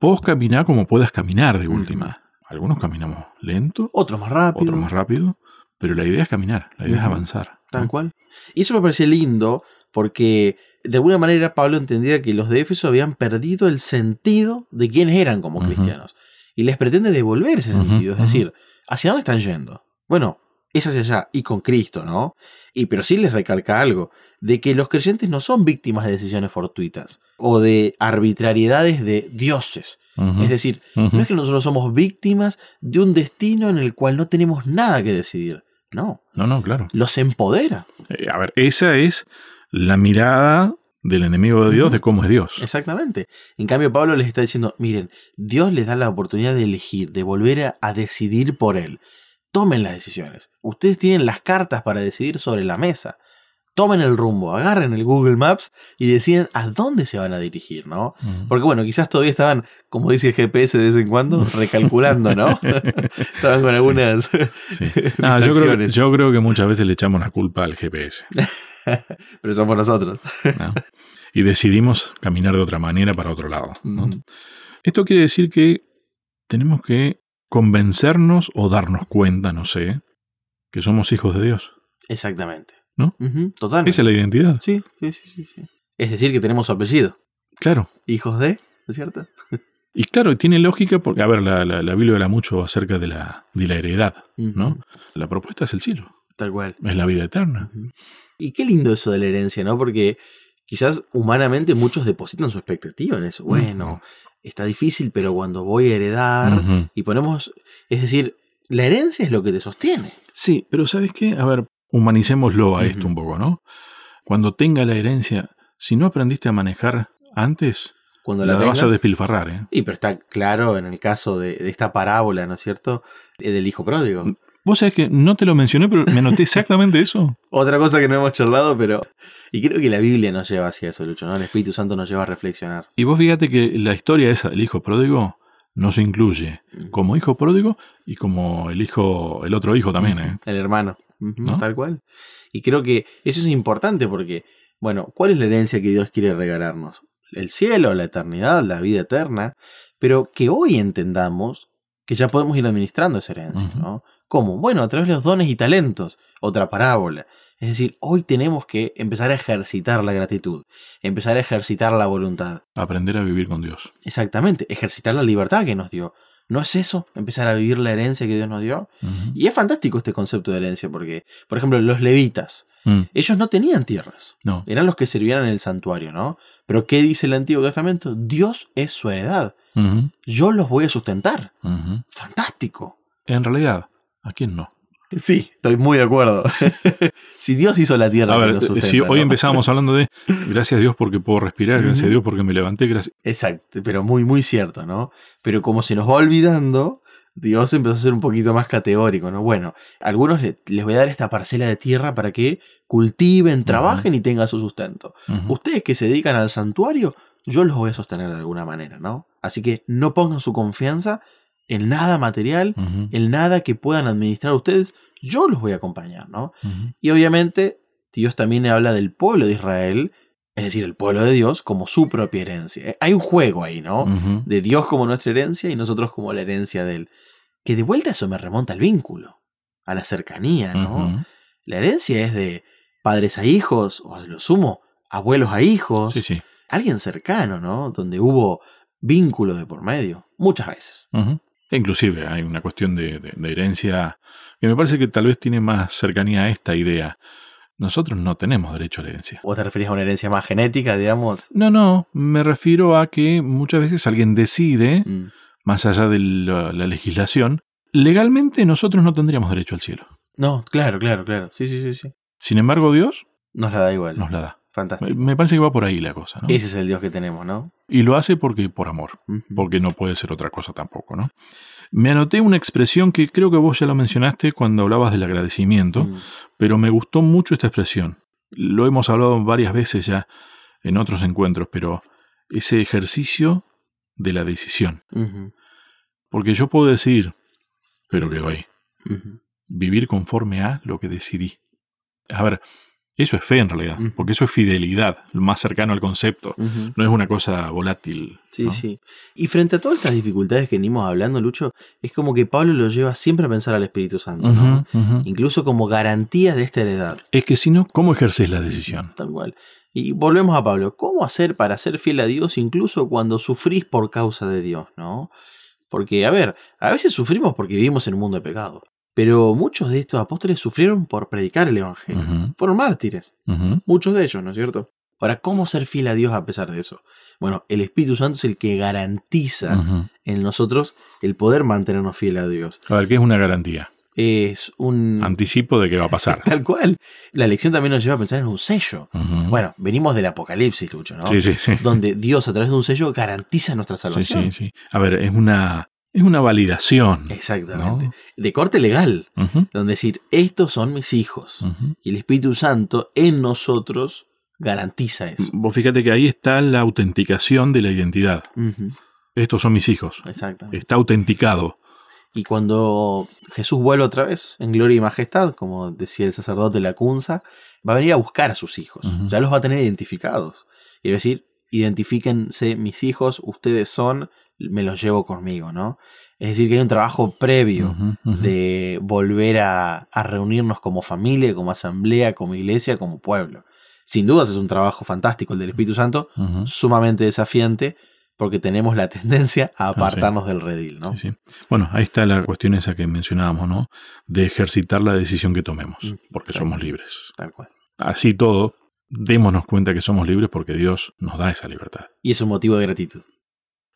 Vos caminar como puedas caminar de última. Algunos caminamos lento. Otros más rápido. Otros más rápido. Pero la idea es caminar, la idea es avanzar. Tal cual. Y eso me parece lindo porque de alguna manera Pablo entendía que los de Éfeso habían perdido el sentido de quiénes eran como cristianos. Y les pretende devolver ese sentido. Es decir, ¿hacia dónde están yendo? Bueno, es hacia allá y con Cristo, ¿no? Y pero sí les recalca algo, de que los creyentes no son víctimas de decisiones fortuitas o de arbitrariedades de dioses. Es decir, no es que nosotros somos víctimas de un destino en el cual no tenemos nada que decidir. No. No, no, claro. Los empodera. Eh, a ver, esa es la mirada del enemigo de Dios de cómo es Dios. Exactamente. En cambio, Pablo les está diciendo, miren, Dios les da la oportunidad de elegir, de volver a decidir por Él tomen las decisiones. Ustedes tienen las cartas para decidir sobre la mesa. Tomen el rumbo, agarren el Google Maps y deciden a dónde se van a dirigir, ¿no? Porque bueno, quizás todavía estaban, como dice el GPS de vez en cuando, recalculando, ¿no? estaban con algunas... yo, creo, yo, creo, que muchas veces le echamos la culpa al GPS. Pero somos nosotros. Y decidimos caminar de otra manera para otro lado. Esto quiere decir que tenemos que convencernos o darnos cuenta, no sé, que somos hijos de Dios. Exactamente. ¿No? totalmente. Esa es la identidad. Sí, sí, sí, sí, Es decir, que tenemos apellido. Claro. Hijos de, ¿no es cierto? Y claro, tiene lógica porque, a ver, la, la, Biblia habla mucho acerca de la, de la heredad, ¿no? La propuesta es el cielo. Tal cual. Es la vida eterna. Y qué lindo eso de la herencia, ¿no? Porque quizás humanamente muchos depositan su expectativa en eso. Bueno, está difícil, pero cuando voy a heredar y ponemos, es decir, la herencia es lo que te sostiene. Sí, pero ¿sabes qué? A ver, humanicémoslo a esto un poco, ¿no? Cuando tenga la herencia, si no aprendiste a manejar antes, cuando la, vas a despilfarrar, ¿eh? Sí, pero está claro en el caso de, de esta parábola, ¿no es cierto? Del hijo pródigo. Vos sabés que no te lo mencioné, pero me anoté exactamente eso. Otra cosa que no hemos charlado, pero. Y creo que la Biblia nos lleva hacia eso, Lucho, ¿no? El Espíritu Santo nos lleva a reflexionar. Y vos fíjate que la historia esa del hijo pródigo no se incluye como hijo pródigo y como el hijo, el otro hijo también, ¿eh? El hermano. Tal cual. Y creo que eso es importante porque, bueno, ¿cuál es la herencia que Dios quiere regalarnos? El cielo, la eternidad, la vida eterna. Pero que hoy entendamos que ya podemos ir administrando esa herencia, ¿no? ¿Cómo? Bueno, a través de los dones y talentos. Otra parábola. Es decir, hoy tenemos que empezar a ejercitar la gratitud, empezar a ejercitar la voluntad. Aprender a vivir con Dios. Exactamente, ejercitar la libertad que nos dio. ¿No es eso? Empezar a vivir la herencia que Dios nos dio. Y es fantástico este concepto de herencia porque, por ejemplo, los levitas, mm. ellos no tenían tierras. No. Eran los que servían en el santuario, ¿no? Pero ¿qué dice el Antiguo Testamento? Dios es su heredad. Yo los voy a sustentar. Fantástico. En realidad, ¿a quién no? Sí, estoy muy de acuerdo. si Dios hizo la tierra, a ver, si hoy empezábamos hablando de gracias a Dios porque puedo respirar, gracias a Dios porque me levanté, gracias. Exacto, pero muy, muy cierto, ¿no? Pero como se nos va olvidando, Dios empezó a ser un poquito más categórico, ¿no? Bueno, a algunos les voy a dar esta parcela de tierra para que cultiven, trabajen y tengan su sustento. Ustedes que se dedican al santuario, yo los voy a sostener de alguna manera, ¿no? Así que no pongan su confianza en nada material, en nada que puedan administrar ustedes, yo los voy a acompañar, ¿no? Y obviamente Dios también habla del pueblo de Israel, es decir, el pueblo de Dios como su propia herencia. Hay un juego ahí, ¿no? De Dios como nuestra herencia y nosotros como la herencia de Él. Que de vuelta eso me remonta al vínculo, a la cercanía, ¿no? La herencia es de padres a hijos, o a lo sumo, abuelos a hijos. Sí, sí. Alguien cercano, ¿no? Donde hubo vínculo de por medio, muchas veces. Inclusive hay una cuestión de, herencia que me parece que tal vez tiene más cercanía a esta idea. Nosotros no tenemos derecho a la herencia. ¿O te referís a una herencia más genética, digamos? No, no, me refiero a que muchas veces alguien decide, mm. más allá de la, legislación, legalmente nosotros no tendríamos derecho al cielo. No, claro, claro, claro. Sí, sí, sí, sí. Sin embargo, Dios nos la da igual. Nos la da. Fantástico. Me parece que va por ahí la cosa, ¿no? Ese es el Dios que tenemos, ¿no? Y lo hace porque por amor, porque no puede ser otra cosa tampoco, ¿no? Me anoté una expresión que creo que vos ya lo mencionaste cuando hablabas del agradecimiento, mm. pero me gustó mucho esta expresión. Lo hemos hablado varias veces ya en otros encuentros, pero ese ejercicio de la decisión. Porque yo puedo decir, pero que ahí, vivir conforme a lo que decidí. A ver, eso es fe en realidad, porque eso es fidelidad, lo más cercano al concepto. No es una cosa volátil. Sí, sí. Y frente a todas estas dificultades que venimos hablando, Lucho, es como que Pablo lo lleva siempre a pensar al Espíritu Santo, ¿no? Incluso como garantía de esta heredad. Es que si no, ¿cómo ejerces la decisión? Tal cual. Y volvemos a Pablo. ¿Cómo hacer para ser fiel a Dios incluso cuando sufrís por causa de Dios, no? Porque, a ver, a veces sufrimos porque vivimos en un mundo de pecado. Pero muchos de estos apóstoles sufrieron por predicar el Evangelio. Fueron mártires. Muchos de ellos, ¿no es cierto? Ahora, ¿cómo ser fiel a Dios a pesar de eso? Bueno, el Espíritu Santo es el que garantiza en nosotros el poder mantenernos fieles a Dios. A ver, ¿qué es una garantía? Es un... Anticipo de qué va a pasar. Tal cual. La lección también nos lleva a pensar en un sello. Bueno, venimos del Apocalipsis, Lucho, ¿no? Sí, sí, sí. Donde Dios a través de un sello garantiza nuestra salvación. Sí, sí, sí. A ver, es una es una validación. Exactamente. De corte legal. Donde decir, estos son mis hijos. Y el Espíritu Santo en nosotros garantiza eso. Vos fíjate que ahí está la autenticación de la identidad. Estos son mis hijos. Exactamente. Está autenticado. Y cuando Jesús vuelve otra vez en gloria y majestad, como decía el sacerdote la Cunza, va a venir a buscar a sus hijos. Ya los va a tener identificados. Y va a decir, identifíquense mis hijos, ustedes son me los llevo conmigo, ¿no? Es decir, que hay un trabajo previo de volver a, reunirnos como familia, como asamblea, como iglesia, como pueblo. Sin dudas es un trabajo fantástico el del Espíritu Santo, sumamente desafiante, porque tenemos la tendencia a ah, apartarnos del redil, ¿no? Bueno, ahí está la cuestión esa que mencionábamos, ¿no? De ejercitar la decisión que tomemos, mm, porque somos libres. Tal cual. Así todo, démonos cuenta que somos libres porque Dios nos da esa libertad. Y es un motivo de gratitud.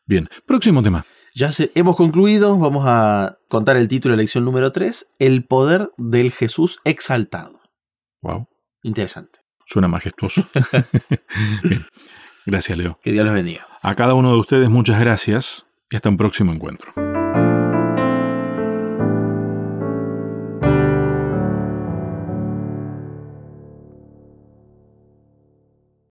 Bien, próximo tema. Ya hemos concluido, vamos a contar el título de la lección número 3, El poder del Jesús exaltado. Wow. Interesante. Suena majestuoso. Bien. Gracias, Leo. Que Dios los bendiga. A cada uno de ustedes muchas gracias y hasta un próximo encuentro.